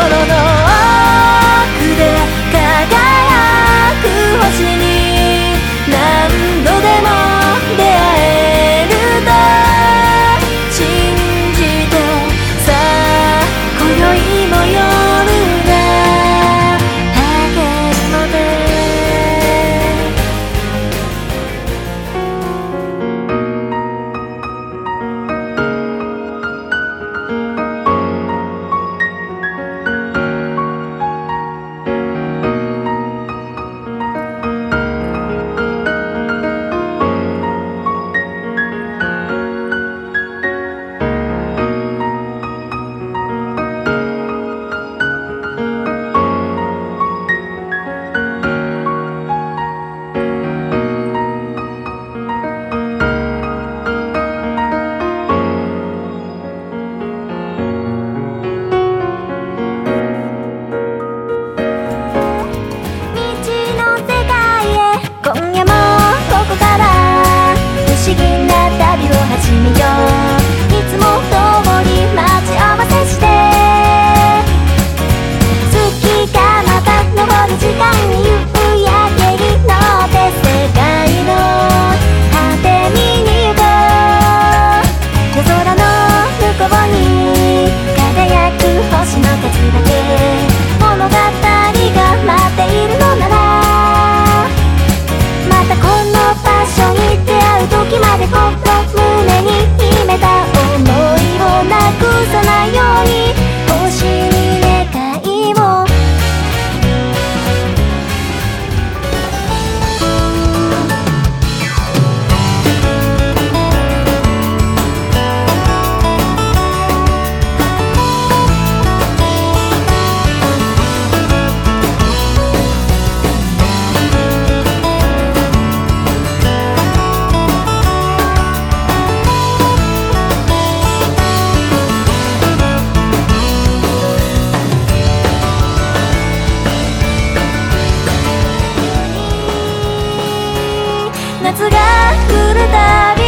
no, no, no. 夏が来るた